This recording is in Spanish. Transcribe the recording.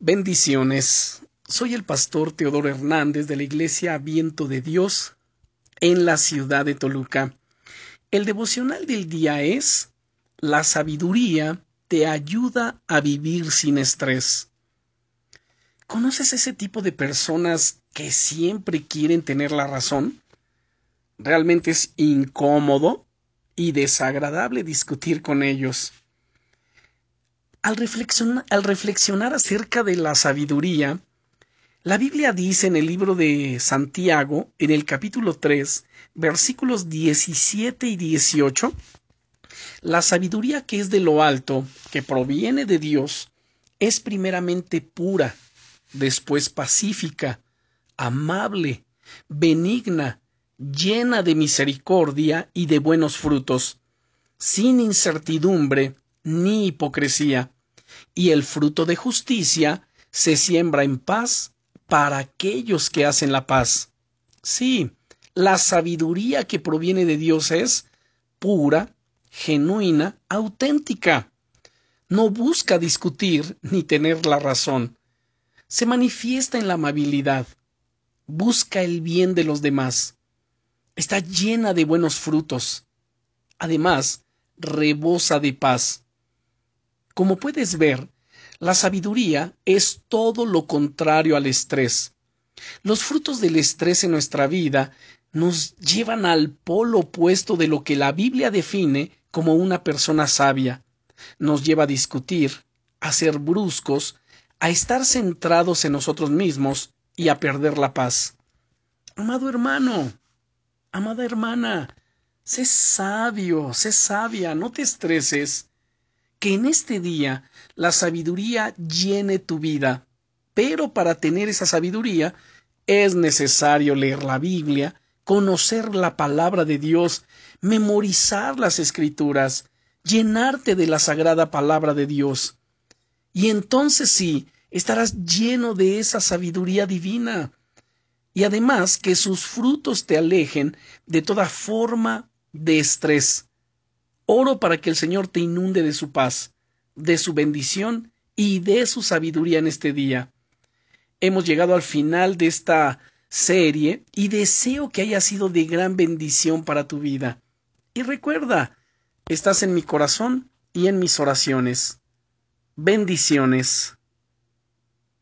Bendiciones. Soy el pastor Teodoro Hernández de la Iglesia Viento de Dios en la ciudad de Toluca. El devocional del día es La sabiduría te ayuda a vivir sin estrés. ¿Conoces ese tipo de personas que siempre quieren tener la razón? Realmente es incómodo y desagradable discutir con ellos. Al reflexionar, acerca de la sabiduría, la Biblia dice en el libro de Santiago, en el capítulo 3, versículos 17 y 18, la sabiduría que es de lo alto, que proviene de Dios, es primeramente pura, después pacífica, amable, benigna, llena de misericordia y de buenos frutos, sin incertidumbre ni hipocresía, y el fruto de justicia se siembra en paz para aquellos que hacen la paz. Sí, la sabiduría que proviene de Dios es pura, genuina, auténtica. No busca discutir ni tener la razón. Se manifiesta en la amabilidad. Busca el bien de los demás. Está llena de buenos frutos. Además, rebosa de paz. Como puedes ver, la sabiduría es todo lo contrario al estrés. Los frutos del estrés en nuestra vida nos llevan al polo opuesto de lo que la Biblia define como una persona sabia. Nos lleva a discutir, a ser bruscos, a estar centrados en nosotros mismos y a perder la paz. Amado hermano, amada hermana, sé sabio, sé sabia, no te estreses que en este día la sabiduría llene tu vida. Pero para tener esa sabiduría es necesario leer la Biblia, conocer la palabra de Dios, memorizar las escrituras, llenarte de la sagrada palabra de Dios. Y entonces sí, estarás lleno de esa sabiduría divina. Y además que sus frutos te alejen de toda forma de estrés Oro para que el Señor te inunde de su paz, de su bendición y de su sabiduría en este día. Hemos llegado al final de esta serie y deseo que haya sido de gran bendición para tu vida. Y recuerda, estás en mi corazón y en mis oraciones. Bendiciones.